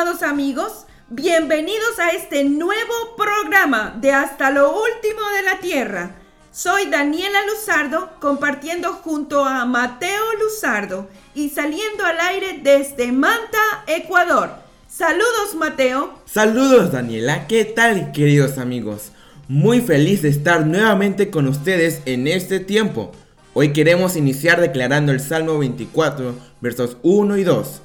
Amigos, bienvenidos a este nuevo programa de Hasta lo Último de la Tierra. Soy Daniela Luzardo compartiendo junto a Mateo Luzardo y saliendo al aire desde Manta, Ecuador. Saludos Mateo. Saludos Daniela, ¿qué tal queridos amigos? Muy feliz de estar nuevamente con ustedes en este tiempo. Hoy queremos iniciar declarando el Salmo 24, versos 1 y 2.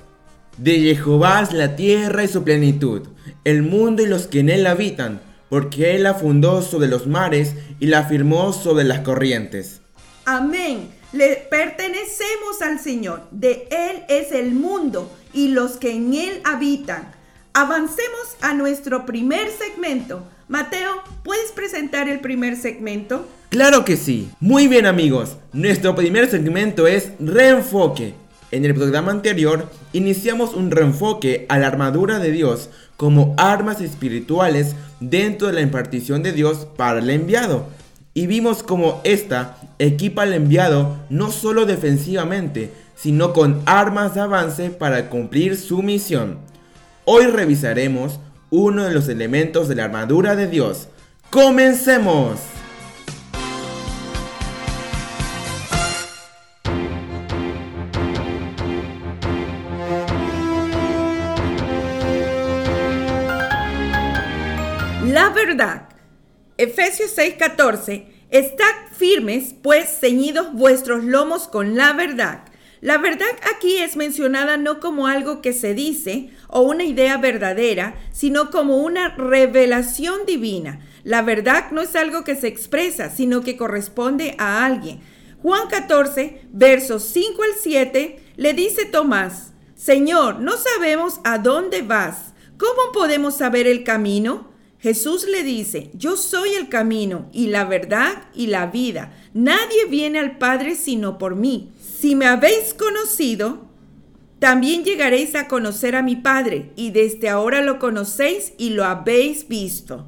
De Jehová es la tierra y su plenitud, el mundo y los que en él habitan, porque él la fundó sobre los mares y la firmó sobre las corrientes. Amén. Le pertenecemos al Señor. De Él es el mundo y los que en Él habitan. Avancemos a nuestro primer segmento. Mateo, ¿puedes presentar el primer segmento? Claro que sí. Muy bien amigos, nuestro primer segmento es reenfoque. En el programa anterior iniciamos un reenfoque a la armadura de Dios como armas espirituales dentro de la impartición de Dios para el enviado. Y vimos cómo esta equipa al enviado no solo defensivamente, sino con armas de avance para cumplir su misión. Hoy revisaremos uno de los elementos de la armadura de Dios. ¡Comencemos! Verdad. Efesios 6:14. Estad firmes, pues ceñidos vuestros lomos con la verdad. La verdad aquí es mencionada no como algo que se dice o una idea verdadera, sino como una revelación divina. La verdad no es algo que se expresa, sino que corresponde a alguien. Juan 14, versos 5 al 7, le dice Tomás, Señor, no sabemos a dónde vas. ¿Cómo podemos saber el camino? Jesús le dice, yo soy el camino y la verdad y la vida. Nadie viene al Padre sino por mí. Si me habéis conocido, también llegaréis a conocer a mi Padre y desde ahora lo conocéis y lo habéis visto.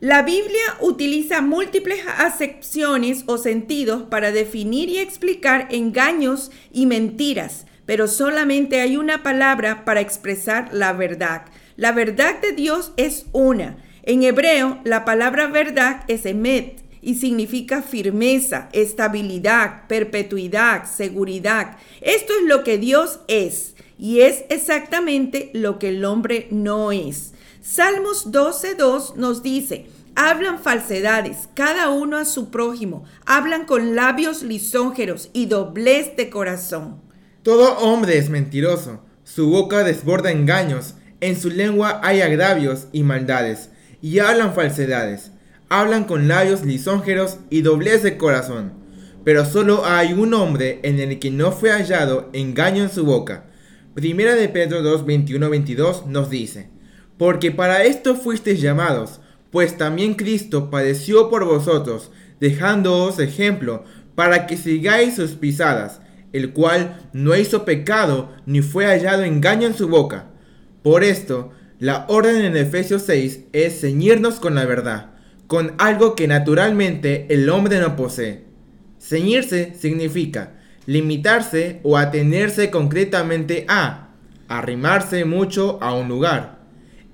La Biblia utiliza múltiples acepciones o sentidos para definir y explicar engaños y mentiras, pero solamente hay una palabra para expresar la verdad. La verdad de Dios es una. En hebreo, la palabra verdad es emet y significa firmeza, estabilidad, perpetuidad, seguridad. Esto es lo que Dios es y es exactamente lo que el hombre no es. Salmos 12.2 nos dice, hablan falsedades, cada uno a su prójimo, hablan con labios lisonjeros y doblez de corazón. Todo hombre es mentiroso, su boca desborda engaños, en su lengua hay agravios y maldades, y hablan falsedades, hablan con labios lisonjeros y doblez de corazón. Pero solo hay un hombre en el que no fue hallado engaño en su boca. Primera de Pedro 2, 21, 22 nos dice, Porque para esto fuisteis llamados, pues también Cristo padeció por vosotros, dejándoos ejemplo, para que sigáis sus pisadas, el cual no hizo pecado ni fue hallado engaño en su boca. Por esto, la orden en Efesios 6 es ceñirnos con la verdad, con algo que naturalmente el hombre no posee. Ceñirse significa limitarse o atenerse concretamente a, arrimarse mucho a un lugar.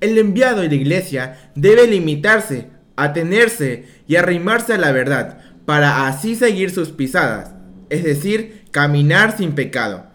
El enviado y la iglesia debe limitarse, atenerse y arrimarse a la verdad, para así seguir sus pisadas, es decir, caminar sin pecado.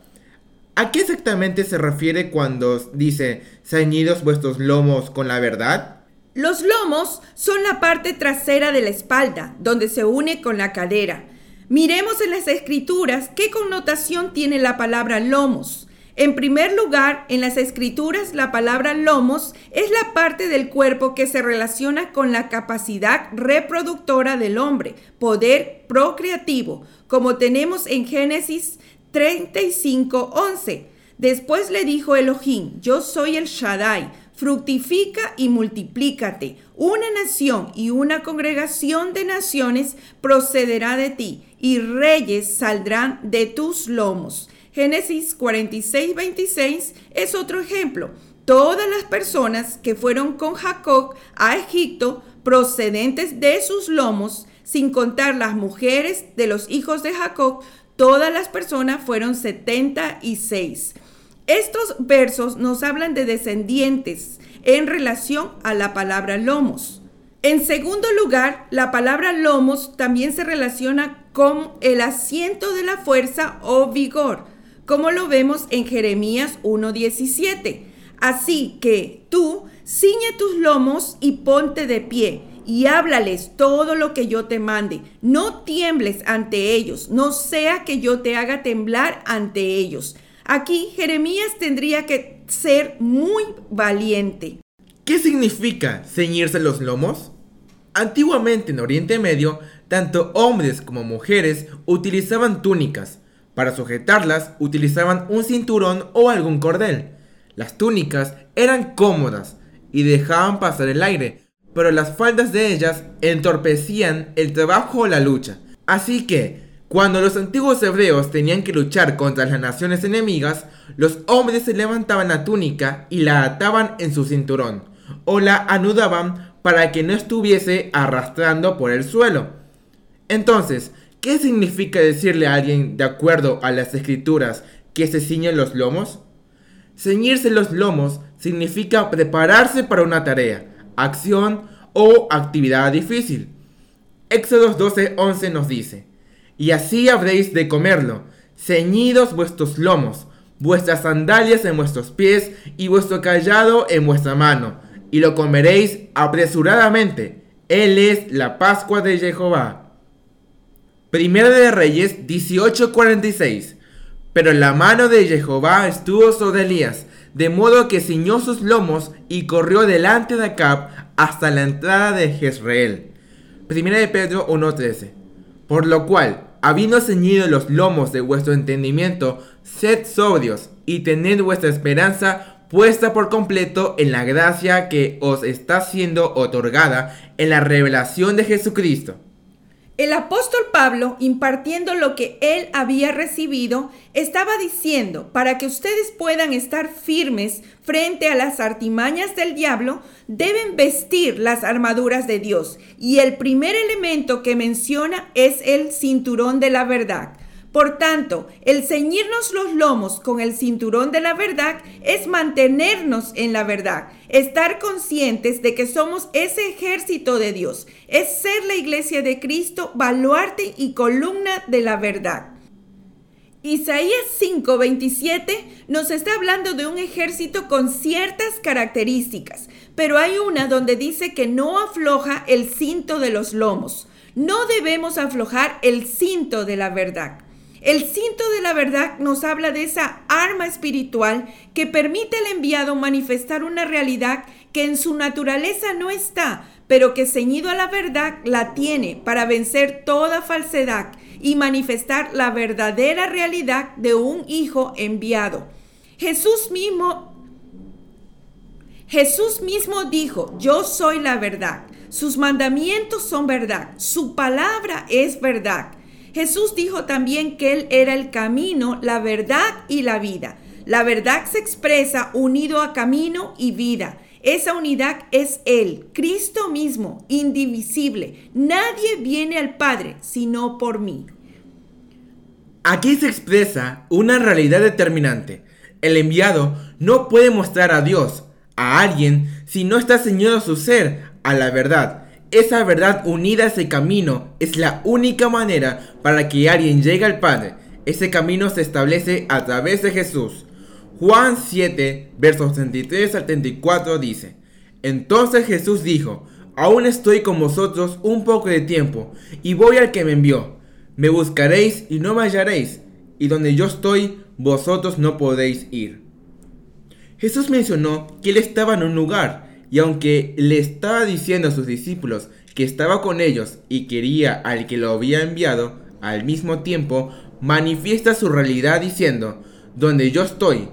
¿A qué exactamente se refiere cuando dice ceñidos vuestros lomos con la verdad? Los lomos son la parte trasera de la espalda, donde se une con la cadera. Miremos en las escrituras qué connotación tiene la palabra lomos. En primer lugar, en las escrituras la palabra lomos es la parte del cuerpo que se relaciona con la capacidad reproductora del hombre, poder procreativo, como tenemos en Génesis 35:11. Después le dijo Elohim, yo soy el Shaddai, fructifica y multiplícate. Una nación y una congregación de naciones procederá de ti, y reyes saldrán de tus lomos. Génesis 46, 26 es otro ejemplo. Todas las personas que fueron con Jacob a Egipto procedentes de sus lomos, sin contar las mujeres de los hijos de Jacob, todas las personas fueron 76. Estos versos nos hablan de descendientes en relación a la palabra lomos. En segundo lugar, la palabra lomos también se relaciona con el asiento de la fuerza o vigor como lo vemos en Jeremías 1.17. Así que tú ciñe tus lomos y ponte de pie y háblales todo lo que yo te mande. No tiembles ante ellos, no sea que yo te haga temblar ante ellos. Aquí Jeremías tendría que ser muy valiente. ¿Qué significa ceñirse los lomos? Antiguamente en Oriente Medio, tanto hombres como mujeres utilizaban túnicas, para sujetarlas utilizaban un cinturón o algún cordel. Las túnicas eran cómodas y dejaban pasar el aire, pero las faldas de ellas entorpecían el trabajo o la lucha. Así que, cuando los antiguos hebreos tenían que luchar contra las naciones enemigas, los hombres se levantaban la túnica y la ataban en su cinturón, o la anudaban para que no estuviese arrastrando por el suelo. Entonces, ¿Qué significa decirle a alguien, de acuerdo a las escrituras, que se ciñen los lomos? Ceñirse los lomos significa prepararse para una tarea, acción o actividad difícil. Éxodos 12:11 nos dice, y así habréis de comerlo, ceñidos vuestros lomos, vuestras sandalias en vuestros pies y vuestro callado en vuestra mano, y lo comeréis apresuradamente. Él es la Pascua de Jehová. Primera de Reyes 18:46. Pero la mano de Jehová estuvo sobre Elías, de modo que ciñó sus lomos y corrió delante de Acab hasta la entrada de Jezreel. Primera de Pedro 1:13. Por lo cual, habiendo ceñido los lomos de vuestro entendimiento, sed sobrios y tened vuestra esperanza puesta por completo en la gracia que os está siendo otorgada en la revelación de Jesucristo. El apóstol Pablo, impartiendo lo que él había recibido, estaba diciendo, para que ustedes puedan estar firmes frente a las artimañas del diablo, deben vestir las armaduras de Dios. Y el primer elemento que menciona es el cinturón de la verdad. Por tanto, el ceñirnos los lomos con el cinturón de la verdad es mantenernos en la verdad, estar conscientes de que somos ese ejército de Dios, es ser la iglesia de Cristo, baluarte y columna de la verdad. Isaías 5:27 nos está hablando de un ejército con ciertas características, pero hay una donde dice que no afloja el cinto de los lomos. No debemos aflojar el cinto de la verdad. El cinto de la verdad nos habla de esa arma espiritual que permite al enviado manifestar una realidad que en su naturaleza no está, pero que ceñido a la verdad la tiene para vencer toda falsedad y manifestar la verdadera realidad de un hijo enviado. Jesús mismo Jesús mismo dijo, "Yo soy la verdad. Sus mandamientos son verdad. Su palabra es verdad." Jesús dijo también que Él era el camino, la verdad y la vida. La verdad se expresa unido a camino y vida. Esa unidad es Él, Cristo mismo, indivisible. Nadie viene al Padre sino por mí. Aquí se expresa una realidad determinante. El enviado no puede mostrar a Dios, a alguien, si no está ceñido su ser a la verdad esa verdad unida a ese camino es la única manera para que alguien llegue al Padre. Ese camino se establece a través de Jesús. Juan 7, versos 33 al 34 dice, Entonces Jesús dijo, Aún estoy con vosotros un poco de tiempo, y voy al que me envió. Me buscaréis y no me hallaréis, y donde yo estoy, vosotros no podéis ir. Jesús mencionó que él estaba en un lugar, y aunque le estaba diciendo a sus discípulos que estaba con ellos y quería al que lo había enviado, al mismo tiempo manifiesta su realidad diciendo, donde yo estoy,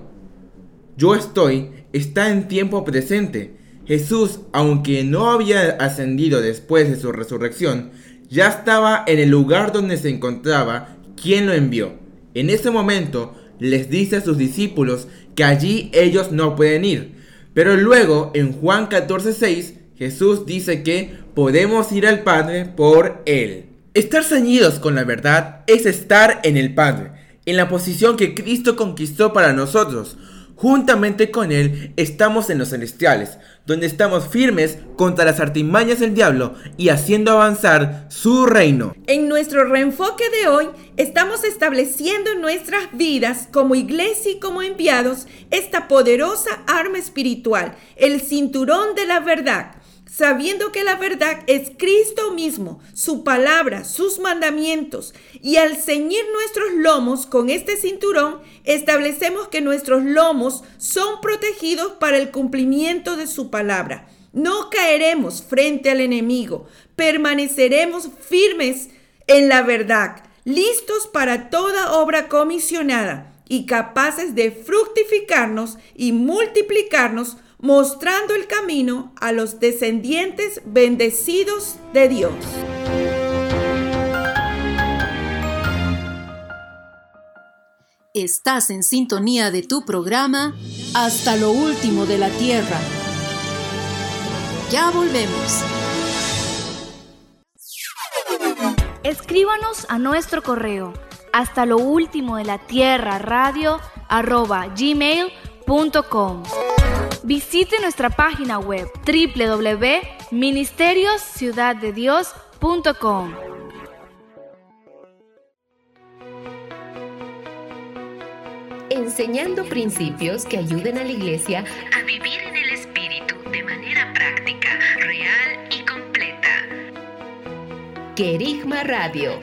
yo estoy, está en tiempo presente. Jesús, aunque no había ascendido después de su resurrección, ya estaba en el lugar donde se encontraba quien lo envió. En ese momento les dice a sus discípulos que allí ellos no pueden ir. Pero luego en Juan 14:6 Jesús dice que podemos ir al Padre por Él. Estar ceñidos con la verdad es estar en el Padre, en la posición que Cristo conquistó para nosotros. Juntamente con Él estamos en los celestiales, donde estamos firmes contra las artimañas del diablo y haciendo avanzar su reino. En nuestro reenfoque de hoy estamos estableciendo en nuestras vidas como iglesia y como enviados esta poderosa arma espiritual, el cinturón de la verdad sabiendo que la verdad es Cristo mismo, su palabra, sus mandamientos, y al ceñir nuestros lomos con este cinturón, establecemos que nuestros lomos son protegidos para el cumplimiento de su palabra. No caeremos frente al enemigo, permaneceremos firmes en la verdad, listos para toda obra comisionada y capaces de fructificarnos y multiplicarnos mostrando el camino a los descendientes bendecidos de Dios. Estás en sintonía de tu programa Hasta lo último de la tierra. Ya volvemos. Escríbanos a nuestro correo hasta lo último de la tierra radio arroba gmail.com. Visite nuestra página web www.ministeriosciudaddedios.com. Enseñando principios que ayuden a la iglesia a vivir en el Espíritu de manera práctica, real y completa. Querigma Radio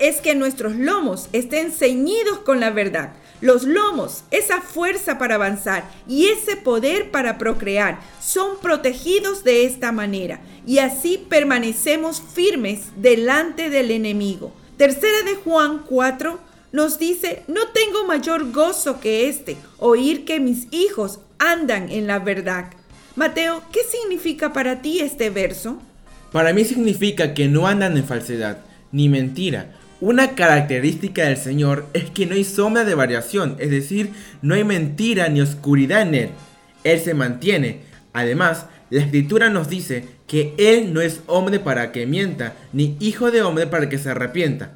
es que nuestros lomos estén ceñidos con la verdad. Los lomos, esa fuerza para avanzar y ese poder para procrear, son protegidos de esta manera y así permanecemos firmes delante del enemigo. Tercera de Juan 4 nos dice, no tengo mayor gozo que este, oír que mis hijos andan en la verdad. Mateo, ¿qué significa para ti este verso? Para mí significa que no andan en falsedad ni mentira. Una característica del Señor es que no hay sombra de variación, es decir, no hay mentira ni oscuridad en Él. Él se mantiene. Además, la escritura nos dice que Él no es hombre para que mienta, ni hijo de hombre para que se arrepienta.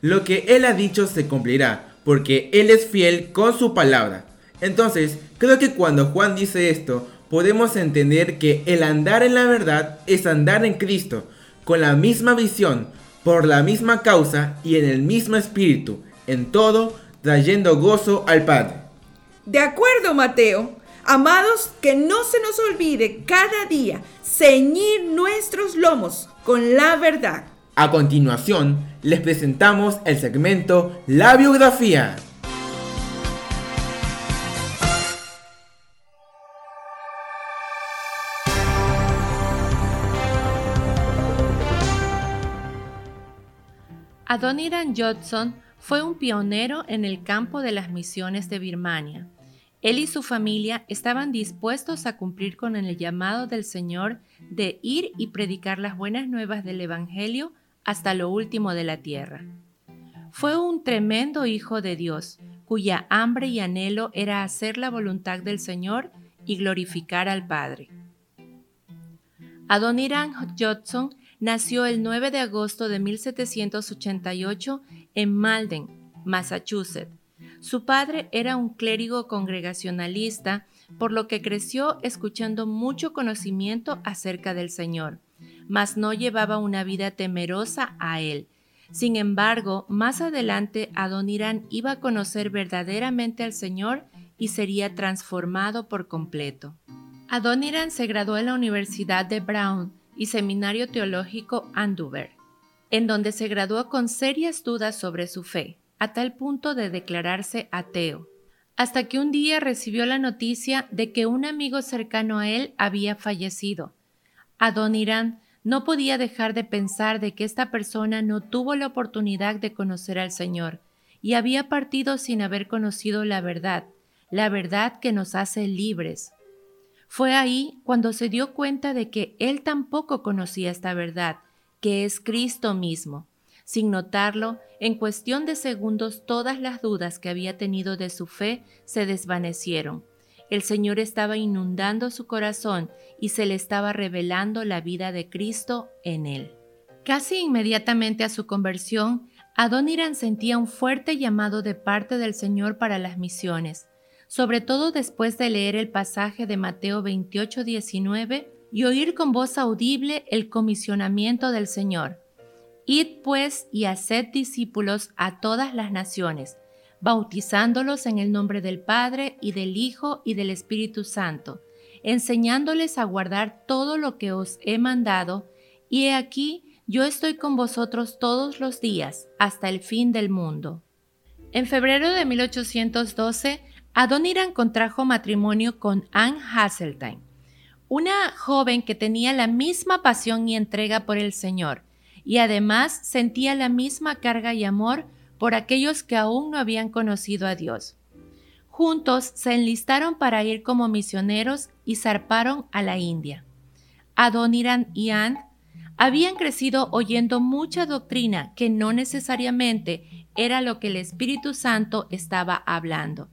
Lo que Él ha dicho se cumplirá, porque Él es fiel con su palabra. Entonces, creo que cuando Juan dice esto, podemos entender que el andar en la verdad es andar en Cristo, con la misma visión, por la misma causa y en el mismo espíritu, en todo, trayendo gozo al Padre. De acuerdo, Mateo. Amados, que no se nos olvide cada día ceñir nuestros lomos con la verdad. A continuación, les presentamos el segmento La biografía. Adoniran Judson fue un pionero en el campo de las misiones de Birmania. Él y su familia estaban dispuestos a cumplir con el llamado del Señor de ir y predicar las buenas nuevas del Evangelio hasta lo último de la tierra. Fue un tremendo hijo de Dios, cuya hambre y anhelo era hacer la voluntad del Señor y glorificar al Padre. Adoniran Judson nació el 9 de agosto de 1788 en Malden, Massachusetts. Su padre era un clérigo congregacionalista, por lo que creció escuchando mucho conocimiento acerca del Señor, mas no llevaba una vida temerosa a él, Sin embargo, más adelante Adoniran iba a conocer verdaderamente al Señor y sería transformado por completo. Adoniran se graduó en la Universidad de Brown y Seminario Teológico Andover, en donde se graduó con serias dudas sobre su fe, a tal punto de declararse ateo, hasta que un día recibió la noticia de que un amigo cercano a él había fallecido. Adoniran no podía dejar de pensar de que esta persona no tuvo la oportunidad de conocer al Señor y había partido sin haber conocido la verdad, la verdad que nos hace libres. Fue ahí cuando se dio cuenta de que él tampoco conocía esta verdad, que es Cristo mismo. Sin notarlo, en cuestión de segundos todas las dudas que había tenido de su fe se desvanecieron el Señor estaba inundando su corazón y se le estaba revelando la vida de Cristo en él. Casi inmediatamente a su conversión, Adoniran sentía un fuerte llamado de parte del Señor para las misiones, sobre todo después de leer el pasaje de Mateo 28:19 y oír con voz audible el comisionamiento del Señor. Id pues y haced discípulos a todas las naciones, bautizándolos en el nombre del Padre y del Hijo y del Espíritu Santo, enseñándoles a guardar todo lo que os he mandado, y he aquí, yo estoy con vosotros todos los días, hasta el fin del mundo. En febrero de 1812, Adoniran contrajo matrimonio con Anne Hasseltine, una joven que tenía la misma pasión y entrega por el Señor, y además sentía la misma carga y amor por aquellos que aún no habían conocido a Dios. Juntos se enlistaron para ir como misioneros y zarparon a la India. Adoniran y Anne habían crecido oyendo mucha doctrina que no necesariamente era lo que el Espíritu Santo estaba hablando.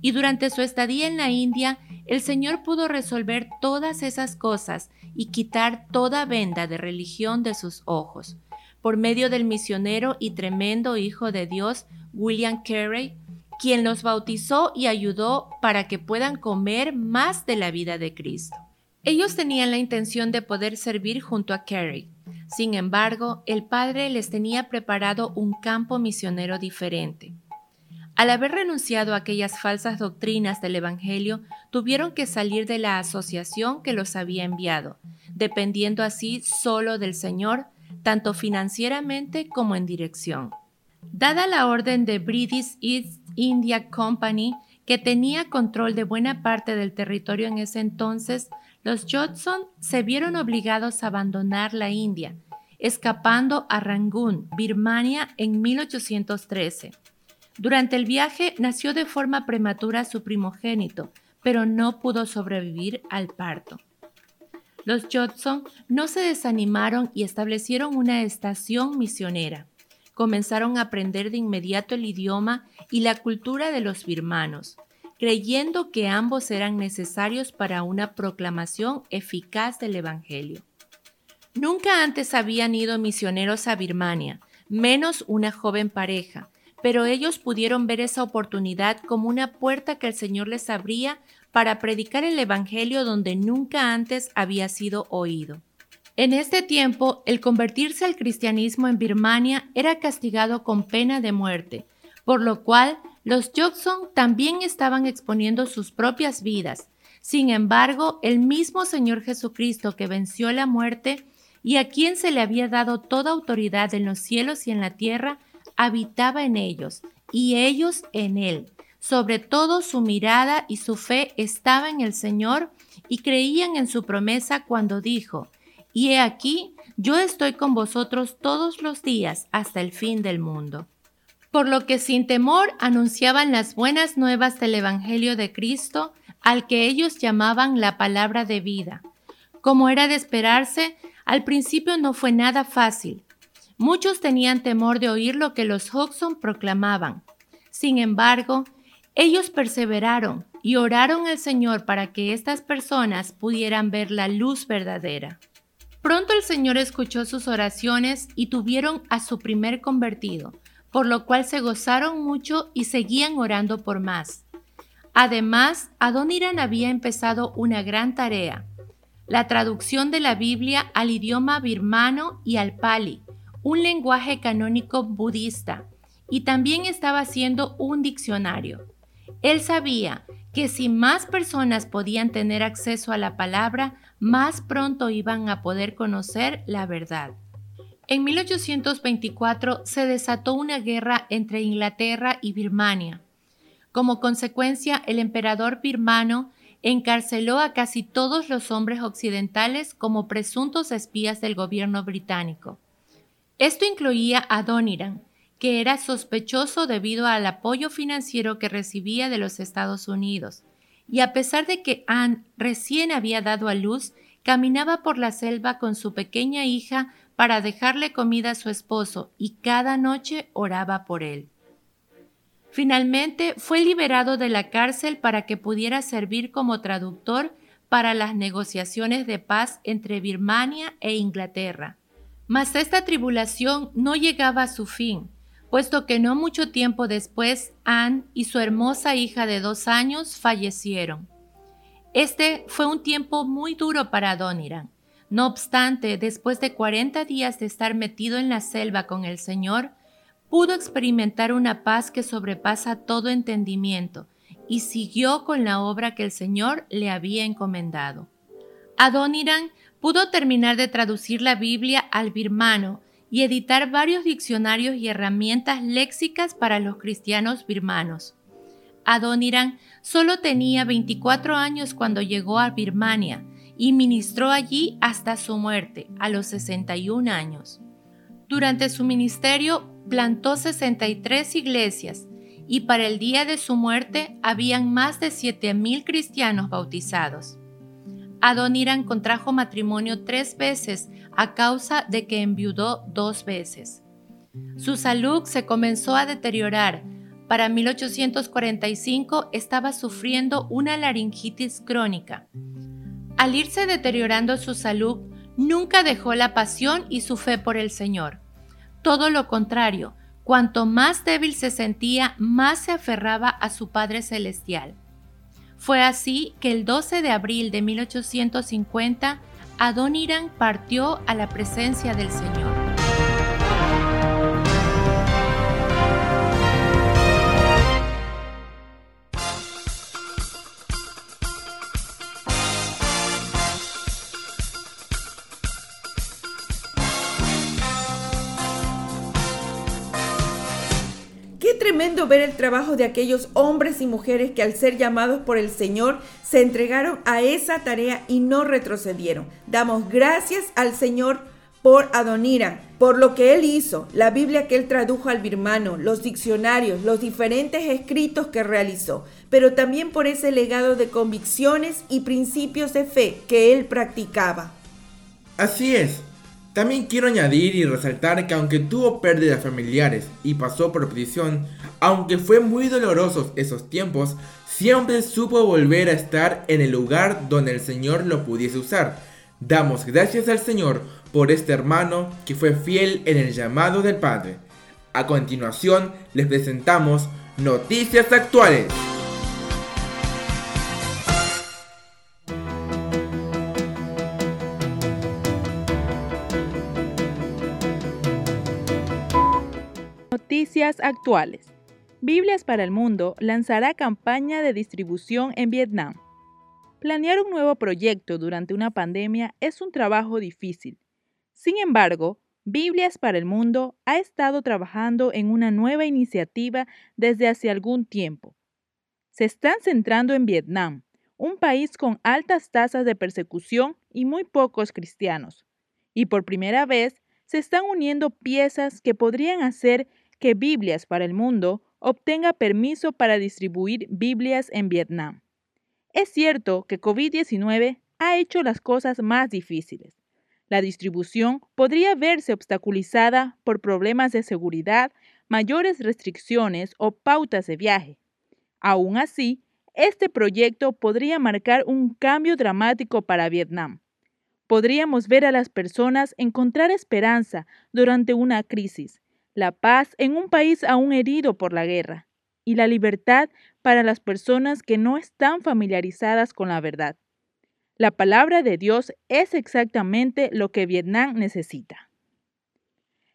Y durante su estadía en la India, el Señor pudo resolver todas esas cosas y quitar toda venda de religión de sus ojos por medio del misionero y tremendo Hijo de Dios, William Carey, quien los bautizó y ayudó para que puedan comer más de la vida de Cristo. Ellos tenían la intención de poder servir junto a Carey. Sin embargo, el Padre les tenía preparado un campo misionero diferente. Al haber renunciado a aquellas falsas doctrinas del Evangelio, tuvieron que salir de la asociación que los había enviado, dependiendo así solo del Señor, tanto financieramente como en dirección. Dada la orden de British East India Company, que tenía control de buena parte del territorio en ese entonces, los Judson se vieron obligados a abandonar la India, escapando a Rangoon, Birmania, en 1813. Durante el viaje nació de forma prematura su primogénito, pero no pudo sobrevivir al parto. Los Judson no se desanimaron y establecieron una estación misionera. Comenzaron a aprender de inmediato el idioma y la cultura de los birmanos, creyendo que ambos eran necesarios para una proclamación eficaz del Evangelio. Nunca antes habían ido misioneros a Birmania, menos una joven pareja, pero ellos pudieron ver esa oportunidad como una puerta que el Señor les abría para predicar el Evangelio donde nunca antes había sido oído. En este tiempo, el convertirse al cristianismo en Birmania era castigado con pena de muerte, por lo cual los Jokson también estaban exponiendo sus propias vidas. Sin embargo, el mismo Señor Jesucristo que venció la muerte y a quien se le había dado toda autoridad en los cielos y en la tierra, habitaba en ellos, y ellos en él. Sobre todo su mirada y su fe estaba en el Señor y creían en su promesa cuando dijo, y he aquí, yo estoy con vosotros todos los días hasta el fin del mundo. Por lo que sin temor anunciaban las buenas nuevas del Evangelio de Cristo, al que ellos llamaban la palabra de vida. Como era de esperarse, al principio no fue nada fácil. Muchos tenían temor de oír lo que los Hodgson proclamaban. Sin embargo, ellos perseveraron y oraron al Señor para que estas personas pudieran ver la luz verdadera. Pronto el Señor escuchó sus oraciones y tuvieron a su primer convertido, por lo cual se gozaron mucho y seguían orando por más. Además, Adoniran había empezado una gran tarea, la traducción de la Biblia al idioma birmano y al pali, un lenguaje canónico budista y también estaba haciendo un diccionario. Él sabía que si más personas podían tener acceso a la palabra, más pronto iban a poder conocer la verdad. En 1824 se desató una guerra entre Inglaterra y Birmania. Como consecuencia, el emperador birmano encarceló a casi todos los hombres occidentales como presuntos espías del gobierno británico. Esto incluía a Doniran, que era sospechoso debido al apoyo financiero que recibía de los Estados Unidos. Y a pesar de que Anne recién había dado a luz, caminaba por la selva con su pequeña hija para dejarle comida a su esposo y cada noche oraba por él. Finalmente fue liberado de la cárcel para que pudiera servir como traductor para las negociaciones de paz entre Birmania e Inglaterra. Mas esta tribulación no llegaba a su fin, puesto que no mucho tiempo después Anne y su hermosa hija de dos años fallecieron. Este fue un tiempo muy duro para Adoniran, no obstante, después de 40 días de estar metido en la selva con el Señor, pudo experimentar una paz que sobrepasa todo entendimiento y siguió con la obra que el Señor le había encomendado. Adoniran pudo terminar de traducir la Biblia al birmano y editar varios diccionarios y herramientas léxicas para los cristianos birmanos. Adoniran solo tenía 24 años cuando llegó a Birmania y ministró allí hasta su muerte, a los 61 años. Durante su ministerio plantó 63 iglesias y para el día de su muerte habían más de 7.000 cristianos bautizados. Adoniran contrajo matrimonio tres veces a causa de que enviudó dos veces. Su salud se comenzó a deteriorar. Para 1845 estaba sufriendo una laringitis crónica al irse deteriorando su salud, nunca dejó la pasión y su fe por el Señor. Todo lo contrario, cuanto más débil se sentía, más se aferraba a su Padre Celestial. Fue así que el 12 de abril de 1850, Adoniran partió a la presencia del Señor. Tremendo ver el trabajo de aquellos hombres y mujeres que al ser llamados por el Señor se entregaron a esa tarea y no retrocedieron. Damos gracias al Señor por Adonira, por lo que él hizo, la Biblia que él tradujo al birmano, los diccionarios, los diferentes escritos que realizó, pero también por ese legado de convicciones y principios de fe que él practicaba. Así es, también quiero añadir y resaltar que aunque tuvo pérdidas familiares y pasó por prisión, aunque fue muy dolorosos esos tiempos, siempre supo volver a estar en el lugar donde el Señor lo pudiese usar. Damos gracias al Señor por este hermano que fue fiel en el llamado del Padre. A continuación les presentamos Noticias Actuales. Actuales. Biblias para el Mundo lanzará campaña de distribución en Vietnam. Planear un nuevo proyecto durante una pandemia es un trabajo difícil. Sin embargo, Biblias para el Mundo ha estado trabajando en una nueva iniciativa desde hace algún tiempo. Se están centrando en Vietnam, un país con altas tasas de persecución y muy pocos cristianos. Y por primera vez se están uniendo piezas que podrían hacer que Biblias para el Mundo obtenga permiso para distribuir Biblias en Vietnam. Es cierto que COVID-19 ha hecho las cosas más difíciles. La distribución podría verse obstaculizada por problemas de seguridad, mayores restricciones o pautas de viaje. Aún así, este proyecto podría marcar un cambio dramático para Vietnam. Podríamos ver a las personas encontrar esperanza durante una crisis la paz en un país aún herido por la guerra y la libertad para las personas que no están familiarizadas con la verdad. La palabra de Dios es exactamente lo que Vietnam necesita.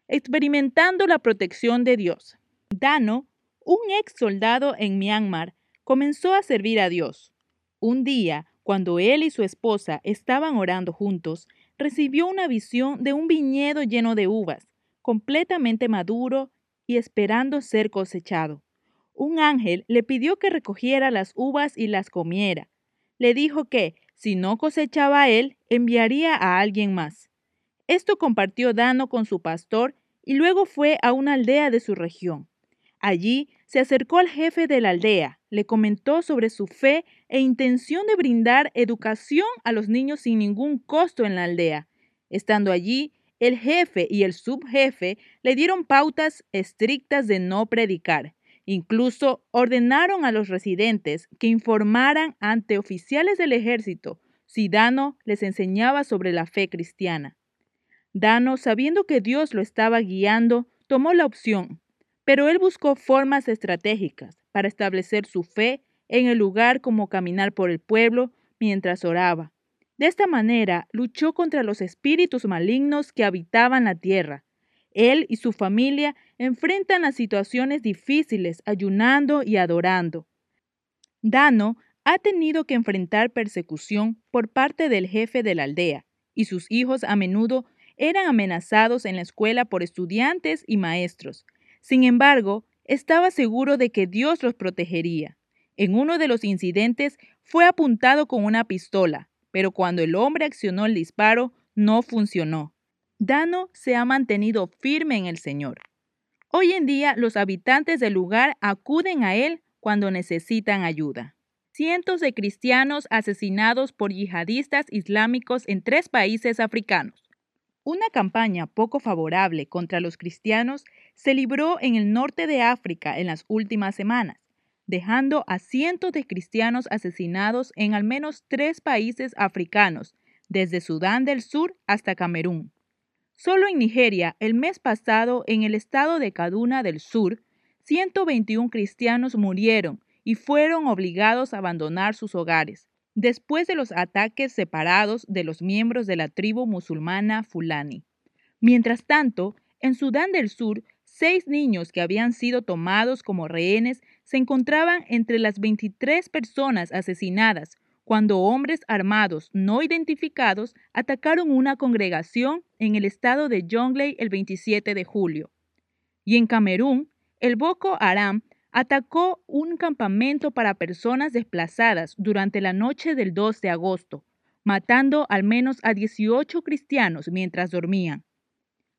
experimentando la protección de Dios. Dano, un ex soldado en Myanmar, comenzó a servir a Dios. Un día, cuando él y su esposa estaban orando juntos, recibió una visión de un viñedo lleno de uvas, completamente maduro y esperando ser cosechado. Un ángel le pidió que recogiera las uvas y las comiera. Le dijo que, si no cosechaba él, enviaría a alguien más. Esto compartió Dano con su pastor y luego fue a una aldea de su región. Allí se acercó al jefe de la aldea, le comentó sobre su fe e intención de brindar educación a los niños sin ningún costo en la aldea. Estando allí, el jefe y el subjefe le dieron pautas estrictas de no predicar. Incluso ordenaron a los residentes que informaran ante oficiales del ejército si Dano les enseñaba sobre la fe cristiana. Dano, sabiendo que Dios lo estaba guiando, tomó la opción, pero él buscó formas estratégicas para establecer su fe en el lugar como caminar por el pueblo mientras oraba. De esta manera luchó contra los espíritus malignos que habitaban la tierra. Él y su familia enfrentan a situaciones difíciles ayunando y adorando. Dano ha tenido que enfrentar persecución por parte del jefe de la aldea, y sus hijos a menudo eran amenazados en la escuela por estudiantes y maestros. Sin embargo, estaba seguro de que Dios los protegería. En uno de los incidentes fue apuntado con una pistola, pero cuando el hombre accionó el disparo, no funcionó. Dano se ha mantenido firme en el Señor. Hoy en día los habitantes del lugar acuden a él cuando necesitan ayuda. Cientos de cristianos asesinados por yihadistas islámicos en tres países africanos. Una campaña poco favorable contra los cristianos se libró en el norte de África en las últimas semanas, dejando a cientos de cristianos asesinados en al menos tres países africanos, desde Sudán del Sur hasta Camerún. Solo en Nigeria, el mes pasado, en el estado de Kaduna del Sur, 121 cristianos murieron y fueron obligados a abandonar sus hogares, después de los ataques separados de los miembros de la tribu musulmana Fulani. Mientras tanto, en Sudán del Sur, seis niños que habían sido tomados como rehenes se encontraban entre las 23 personas asesinadas cuando hombres armados no identificados atacaron una congregación en el estado de Jonglei el 27 de julio. Y en Camerún, el Boko Haram atacó un campamento para personas desplazadas durante la noche del 2 de agosto, matando al menos a 18 cristianos mientras dormían.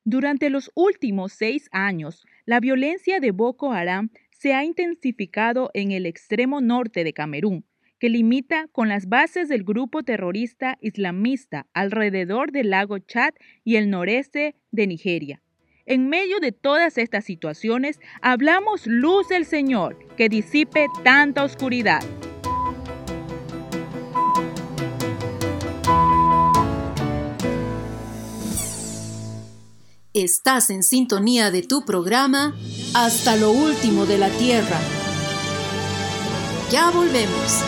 Durante los últimos seis años, la violencia de Boko Haram se ha intensificado en el extremo norte de Camerún, que limita con las bases del grupo terrorista islamista alrededor del lago Chad y el noreste de Nigeria. En medio de todas estas situaciones, hablamos luz del Señor que disipe tanta oscuridad. Estás en sintonía de tu programa Hasta lo último de la Tierra. Ya volvemos.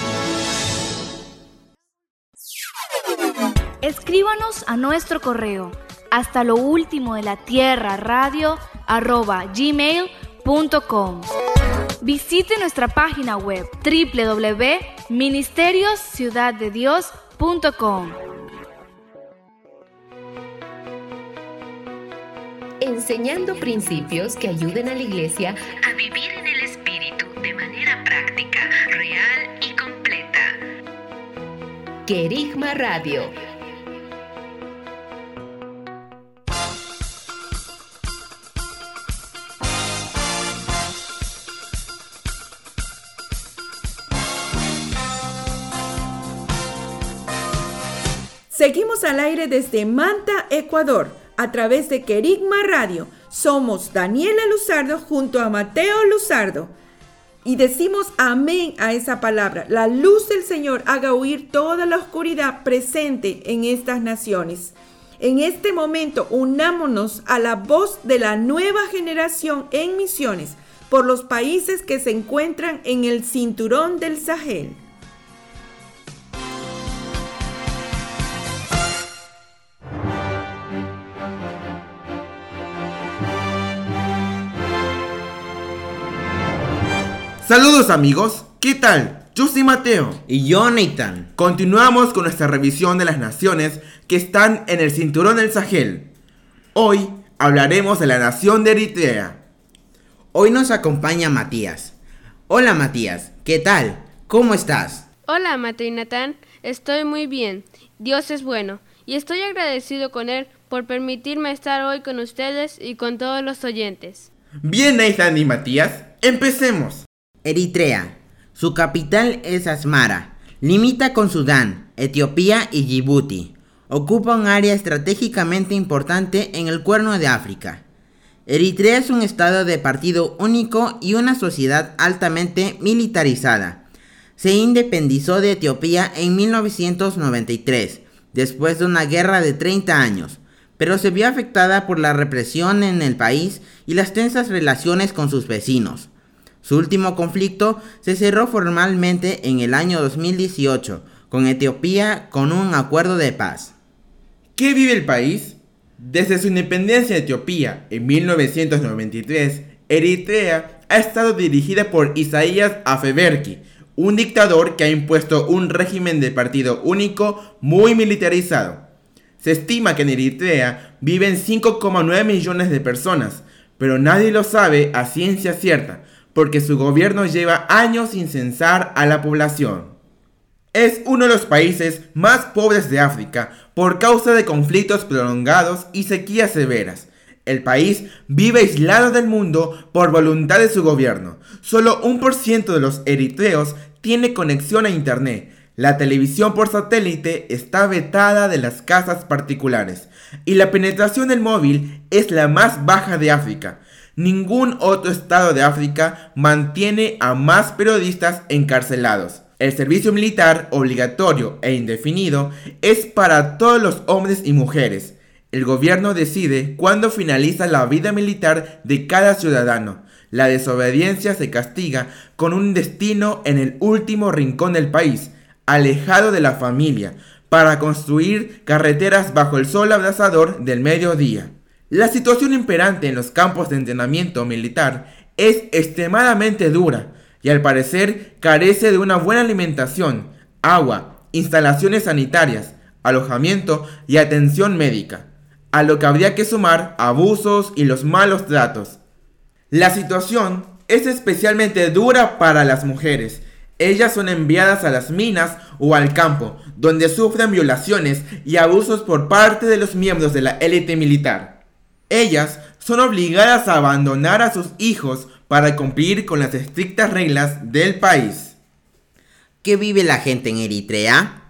Escríbanos a nuestro correo hasta lo último de la tierra radio arroba gmail.com. Visite nuestra página web www.ministeriosciudaddedios.com. Enseñando principios que ayuden a la iglesia a vivir en el Espíritu de manera práctica, real y completa. Querigma Radio Seguimos al aire desde Manta, Ecuador, a través de Querigma Radio. Somos Daniela Luzardo junto a Mateo Luzardo. Y decimos amén a esa palabra. La luz del Señor haga huir toda la oscuridad presente en estas naciones. En este momento unámonos a la voz de la nueva generación en misiones por los países que se encuentran en el cinturón del Sahel. Saludos amigos, ¿qué tal? Yo soy Mateo. Y yo Nathan. Continuamos con nuestra revisión de las naciones que están en el cinturón del Sahel. Hoy hablaremos de la nación de Eritrea. Hoy nos acompaña Matías. Hola Matías, ¿qué tal? ¿Cómo estás? Hola Mateo y Nathan, estoy muy bien. Dios es bueno y estoy agradecido con Él por permitirme estar hoy con ustedes y con todos los oyentes. Bien Nathan y Matías, empecemos. Eritrea. Su capital es Asmara. Limita con Sudán, Etiopía y Djibouti. Ocupa un área estratégicamente importante en el cuerno de África. Eritrea es un estado de partido único y una sociedad altamente militarizada. Se independizó de Etiopía en 1993, después de una guerra de 30 años, pero se vio afectada por la represión en el país y las tensas relaciones con sus vecinos. Su último conflicto se cerró formalmente en el año 2018 con Etiopía con un acuerdo de paz. ¿Qué vive el país? Desde su independencia de Etiopía en 1993, Eritrea ha estado dirigida por Isaías Afewerki, un dictador que ha impuesto un régimen de partido único muy militarizado. Se estima que en Eritrea viven 5,9 millones de personas, pero nadie lo sabe a ciencia cierta, porque su gobierno lleva años sin censar a la población. Es uno de los países más pobres de África por causa de conflictos prolongados y sequías severas. El país vive aislado del mundo por voluntad de su gobierno. Solo un por ciento de los eritreos tiene conexión a Internet. La televisión por satélite está vetada de las casas particulares y la penetración del móvil es la más baja de África. Ningún otro estado de África mantiene a más periodistas encarcelados. El servicio militar obligatorio e indefinido es para todos los hombres y mujeres. El gobierno decide cuándo finaliza la vida militar de cada ciudadano. La desobediencia se castiga con un destino en el último rincón del país, alejado de la familia, para construir carreteras bajo el sol abrasador del mediodía. La situación imperante en los campos de entrenamiento militar es extremadamente dura y al parecer carece de una buena alimentación, agua, instalaciones sanitarias, alojamiento y atención médica, a lo que habría que sumar abusos y los malos tratos. La situación es especialmente dura para las mujeres. Ellas son enviadas a las minas o al campo, donde sufren violaciones y abusos por parte de los miembros de la élite militar. Ellas son obligadas a abandonar a sus hijos para cumplir con las estrictas reglas del país. ¿Qué vive la gente en Eritrea?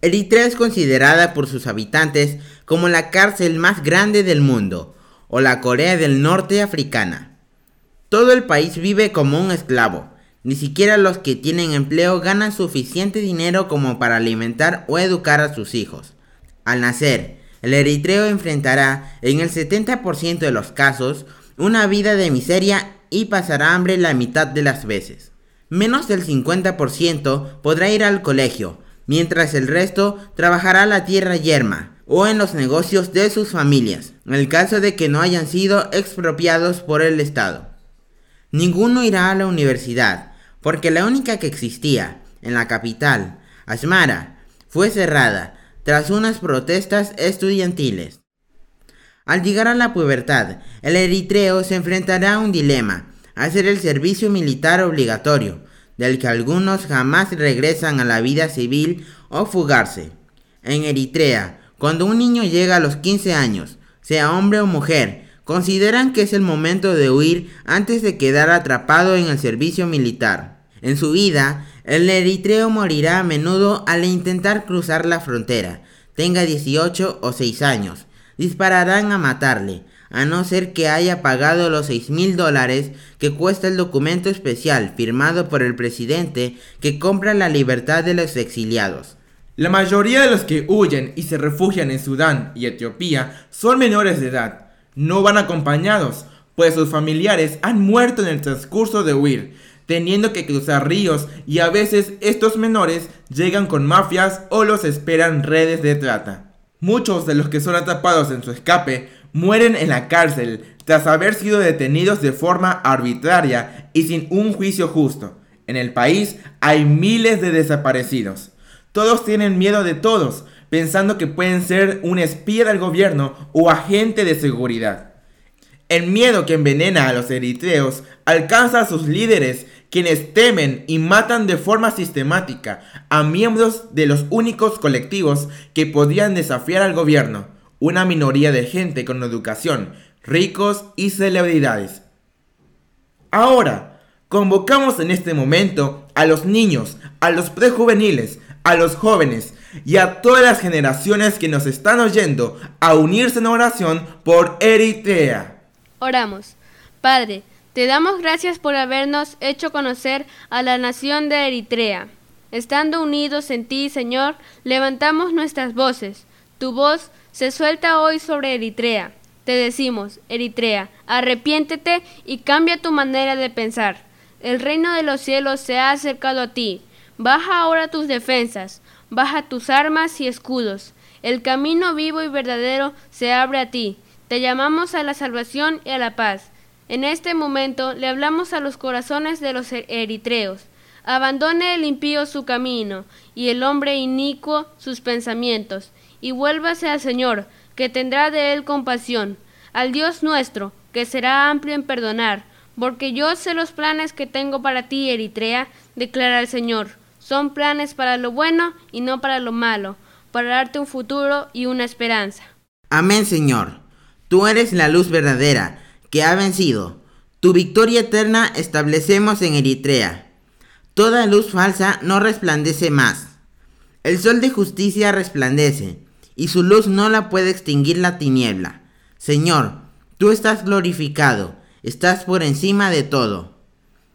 Eritrea es considerada por sus habitantes como la cárcel más grande del mundo, o la Corea del Norte africana. Todo el país vive como un esclavo. Ni siquiera los que tienen empleo ganan suficiente dinero como para alimentar o educar a sus hijos. Al nacer, el eritreo enfrentará, en el 70% de los casos, una vida de miseria y pasará hambre la mitad de las veces. Menos del 50% podrá ir al colegio, mientras el resto trabajará la tierra yerma o en los negocios de sus familias, en el caso de que no hayan sido expropiados por el Estado. Ninguno irá a la universidad, porque la única que existía, en la capital, Asmara, fue cerrada tras unas protestas estudiantiles. Al llegar a la pubertad, el eritreo se enfrentará a un dilema, hacer el servicio militar obligatorio, del que algunos jamás regresan a la vida civil o fugarse. En Eritrea, cuando un niño llega a los 15 años, sea hombre o mujer, consideran que es el momento de huir antes de quedar atrapado en el servicio militar. En su vida, el eritreo morirá a menudo al intentar cruzar la frontera, tenga 18 o 6 años. Dispararán a matarle, a no ser que haya pagado los 6 mil dólares que cuesta el documento especial firmado por el presidente que compra la libertad de los exiliados. La mayoría de los que huyen y se refugian en Sudán y Etiopía son menores de edad. No van acompañados, pues sus familiares han muerto en el transcurso de huir teniendo que cruzar ríos y a veces estos menores llegan con mafias o los esperan redes de trata. Muchos de los que son atrapados en su escape mueren en la cárcel tras haber sido detenidos de forma arbitraria y sin un juicio justo. En el país hay miles de desaparecidos. Todos tienen miedo de todos, pensando que pueden ser un espía del gobierno o agente de seguridad. El miedo que envenena a los eritreos alcanza a sus líderes, quienes temen y matan de forma sistemática a miembros de los únicos colectivos que podían desafiar al gobierno, una minoría de gente con educación, ricos y celebridades. Ahora, convocamos en este momento a los niños, a los prejuveniles, a los jóvenes y a todas las generaciones que nos están oyendo a unirse en oración por Eritrea. Oramos. Padre, te damos gracias por habernos hecho conocer a la nación de Eritrea. Estando unidos en ti, Señor, levantamos nuestras voces. Tu voz se suelta hoy sobre Eritrea. Te decimos, Eritrea, arrepiéntete y cambia tu manera de pensar. El reino de los cielos se ha acercado a ti. Baja ahora tus defensas, baja tus armas y escudos. El camino vivo y verdadero se abre a ti. Te llamamos a la salvación y a la paz. En este momento le hablamos a los corazones de los eritreos. Abandone el impío su camino y el hombre inicuo sus pensamientos, y vuélvase al Señor, que tendrá de él compasión, al Dios nuestro, que será amplio en perdonar, porque yo sé los planes que tengo para ti, Eritrea, declara el Señor. Son planes para lo bueno y no para lo malo, para darte un futuro y una esperanza. Amén, Señor. Tú eres la luz verdadera, que ha vencido. Tu victoria eterna establecemos en Eritrea. Toda luz falsa no resplandece más. El sol de justicia resplandece, y su luz no la puede extinguir la tiniebla. Señor, tú estás glorificado, estás por encima de todo.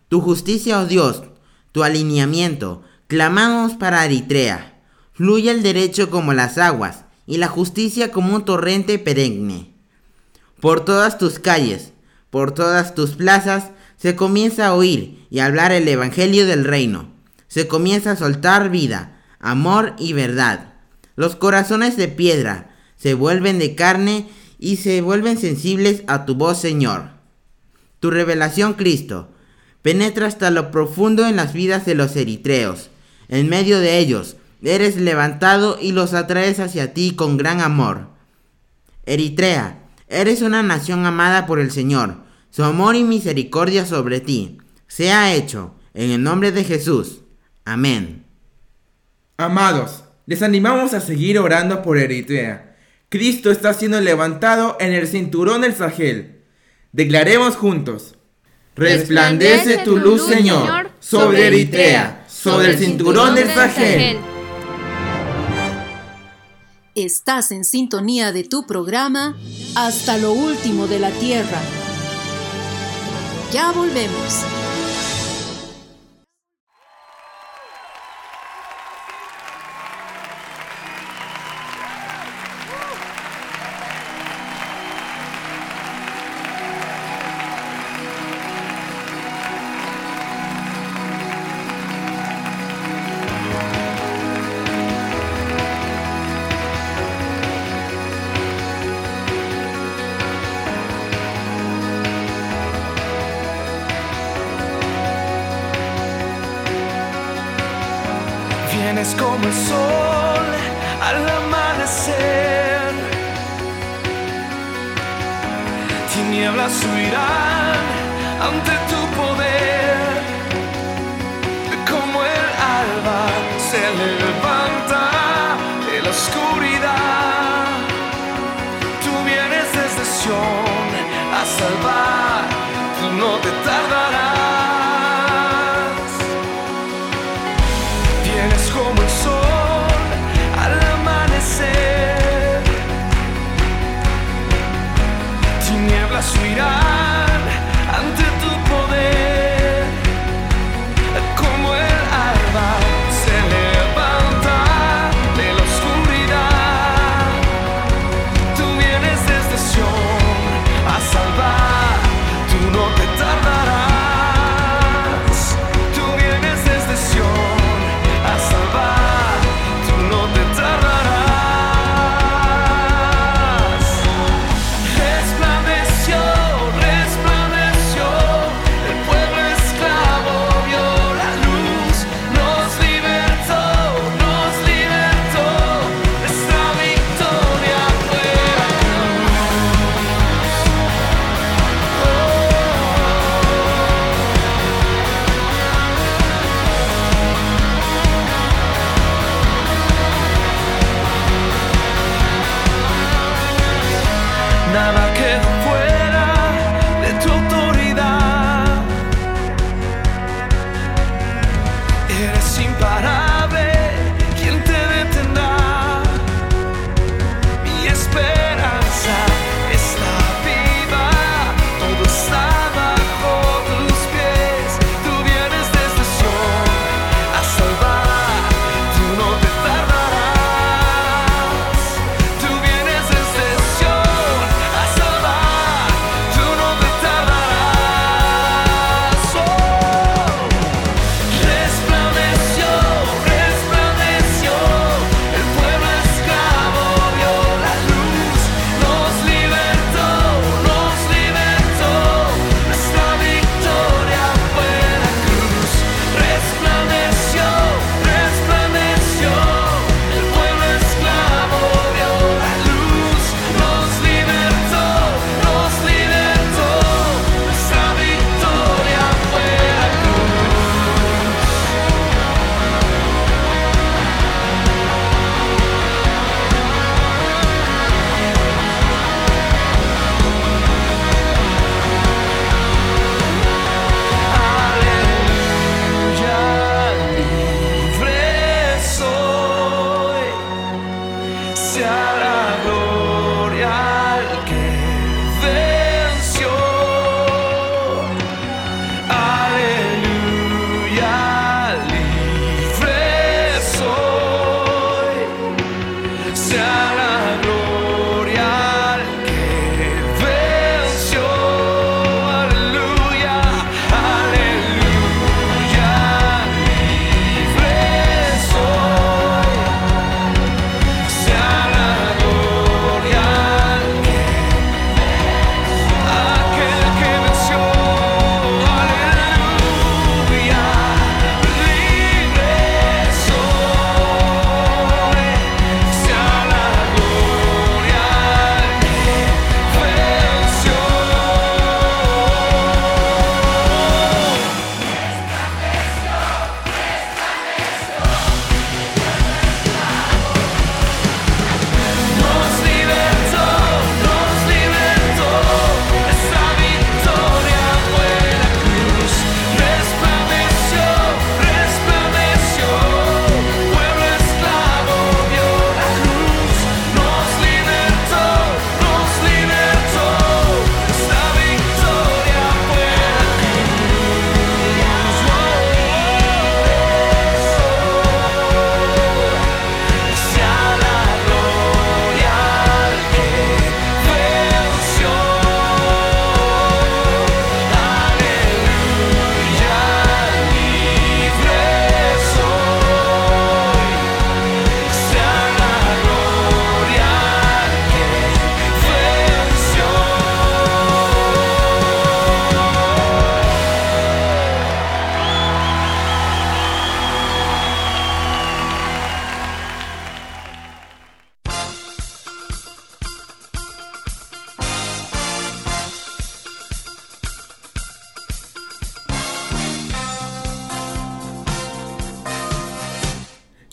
Tu justicia, oh Dios, tu alineamiento, clamamos para Eritrea. Fluye el derecho como las aguas, y la justicia como un torrente perenne. Por todas tus calles, por todas tus plazas, se comienza a oír y hablar el Evangelio del Reino. Se comienza a soltar vida, amor y verdad. Los corazones de piedra se vuelven de carne y se vuelven sensibles a tu voz, Señor. Tu revelación, Cristo, penetra hasta lo profundo en las vidas de los eritreos. En medio de ellos, eres levantado y los atraes hacia ti con gran amor. Eritrea, Eres una nación amada por el Señor. Su amor y misericordia sobre ti sea hecho en el nombre de Jesús. Amén. Amados, les animamos a seguir orando por Eritrea. Cristo está siendo levantado en el cinturón del Sahel. Declaremos juntos. Resplandece tu luz, Señor, sobre Eritrea, sobre el cinturón del Sahel. Estás en sintonía de tu programa Hasta lo último de la Tierra. Ya volvemos.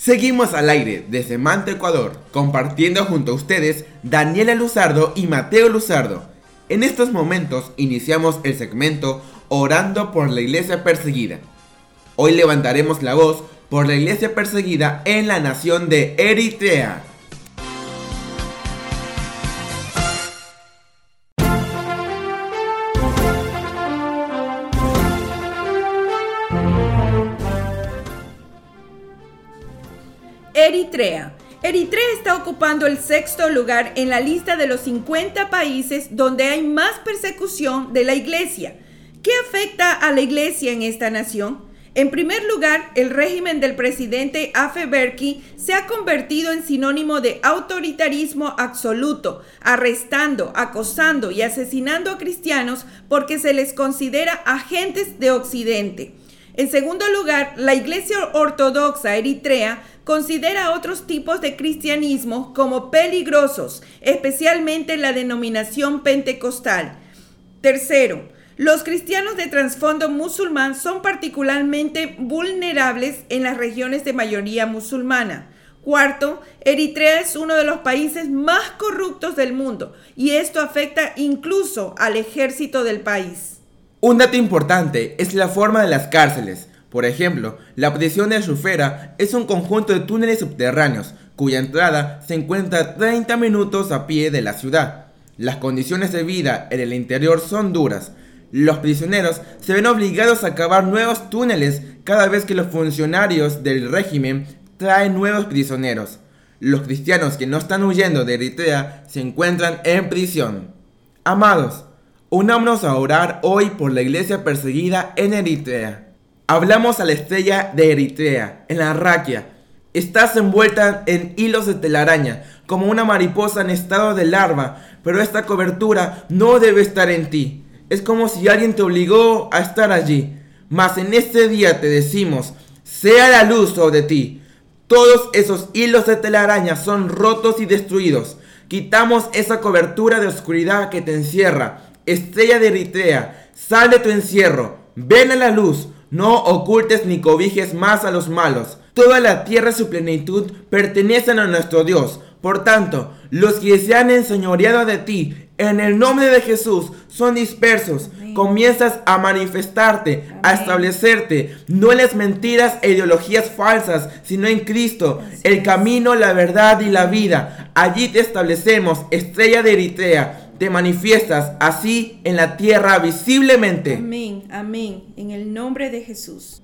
Seguimos al aire desde Manta, Ecuador, compartiendo junto a ustedes Daniela Luzardo y Mateo Luzardo. En estos momentos iniciamos el segmento Orando por la Iglesia Perseguida. Hoy levantaremos la voz por la Iglesia Perseguida en la nación de Eritrea. Eritrea. Eritrea está ocupando el sexto lugar en la lista de los 50 países donde hay más persecución de la iglesia. ¿Qué afecta a la iglesia en esta nación? En primer lugar, el régimen del presidente Afeberki se ha convertido en sinónimo de autoritarismo absoluto, arrestando, acosando y asesinando a cristianos porque se les considera agentes de Occidente. En segundo lugar, la Iglesia Ortodoxa Eritrea considera otros tipos de cristianismo como peligrosos, especialmente la denominación pentecostal. Tercero, los cristianos de trasfondo musulmán son particularmente vulnerables en las regiones de mayoría musulmana. Cuarto, Eritrea es uno de los países más corruptos del mundo y esto afecta incluso al ejército del país. Un dato importante es la forma de las cárceles. Por ejemplo, la prisión de Shufera es un conjunto de túneles subterráneos cuya entrada se encuentra a 30 minutos a pie de la ciudad. Las condiciones de vida en el interior son duras. Los prisioneros se ven obligados a cavar nuevos túneles cada vez que los funcionarios del régimen traen nuevos prisioneros. Los cristianos que no están huyendo de Eritrea se encuentran en prisión. Amados, Unámonos a orar hoy por la iglesia perseguida en Eritrea. Hablamos a la estrella de Eritrea, en la raquia. Estás envuelta en hilos de telaraña, como una mariposa en estado de larva, pero esta cobertura no debe estar en ti. Es como si alguien te obligó a estar allí. Mas en este día te decimos, sea la luz sobre ti. Todos esos hilos de telaraña son rotos y destruidos. Quitamos esa cobertura de oscuridad que te encierra Estrella de Eritrea, sal de tu encierro, ven a la luz, no ocultes ni cobijes más a los malos. Toda la tierra y su plenitud pertenecen a nuestro Dios. Por tanto, los que se han enseñoreado de ti, en el nombre de Jesús, son dispersos. Comienzas a manifestarte, a establecerte, no en las mentiras e ideologías falsas, sino en Cristo, el camino, la verdad y la vida. Allí te establecemos, estrella de Eritrea te manifiestas así en la tierra visiblemente. Amén, amén, en el nombre de Jesús.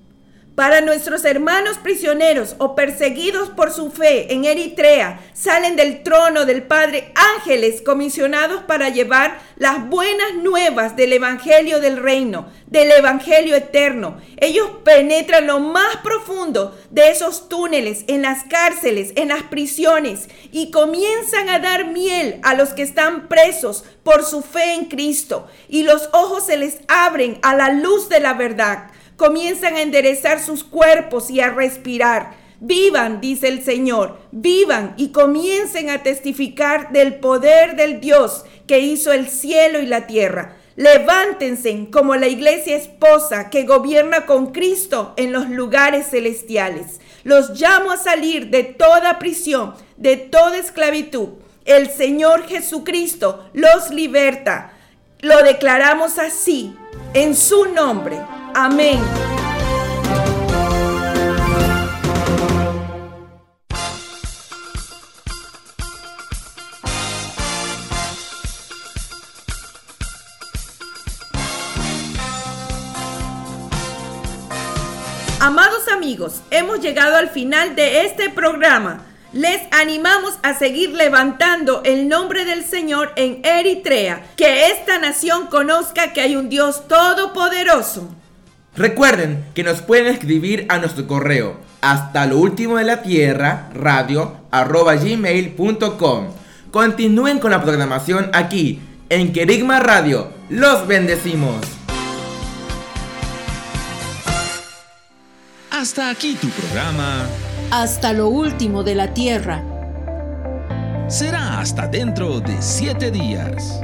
Para nuestros hermanos prisioneros o perseguidos por su fe en Eritrea, salen del trono del Padre ángeles comisionados para llevar las buenas nuevas del Evangelio del Reino, del Evangelio eterno. Ellos penetran lo más profundo de esos túneles, en las cárceles, en las prisiones, y comienzan a dar miel a los que están presos por su fe en Cristo, y los ojos se les abren a la luz de la verdad comienzan a enderezar sus cuerpos y a respirar. Vivan, dice el Señor, vivan y comiencen a testificar del poder del Dios que hizo el cielo y la tierra. Levántense como la iglesia esposa que gobierna con Cristo en los lugares celestiales. Los llamo a salir de toda prisión, de toda esclavitud. El Señor Jesucristo los liberta. Lo declaramos así, en su nombre. Amén. Amados amigos, hemos llegado al final de este programa. Les animamos a seguir levantando el nombre del Señor en Eritrea, que esta nación conozca que hay un Dios todopoderoso. Recuerden que nos pueden escribir a nuestro correo hasta lo último de la tierra radio arroba gmail.com. Continúen con la programación aquí en Querigma Radio. Los bendecimos. Hasta aquí tu programa. Hasta lo último de la tierra. Será hasta dentro de siete días.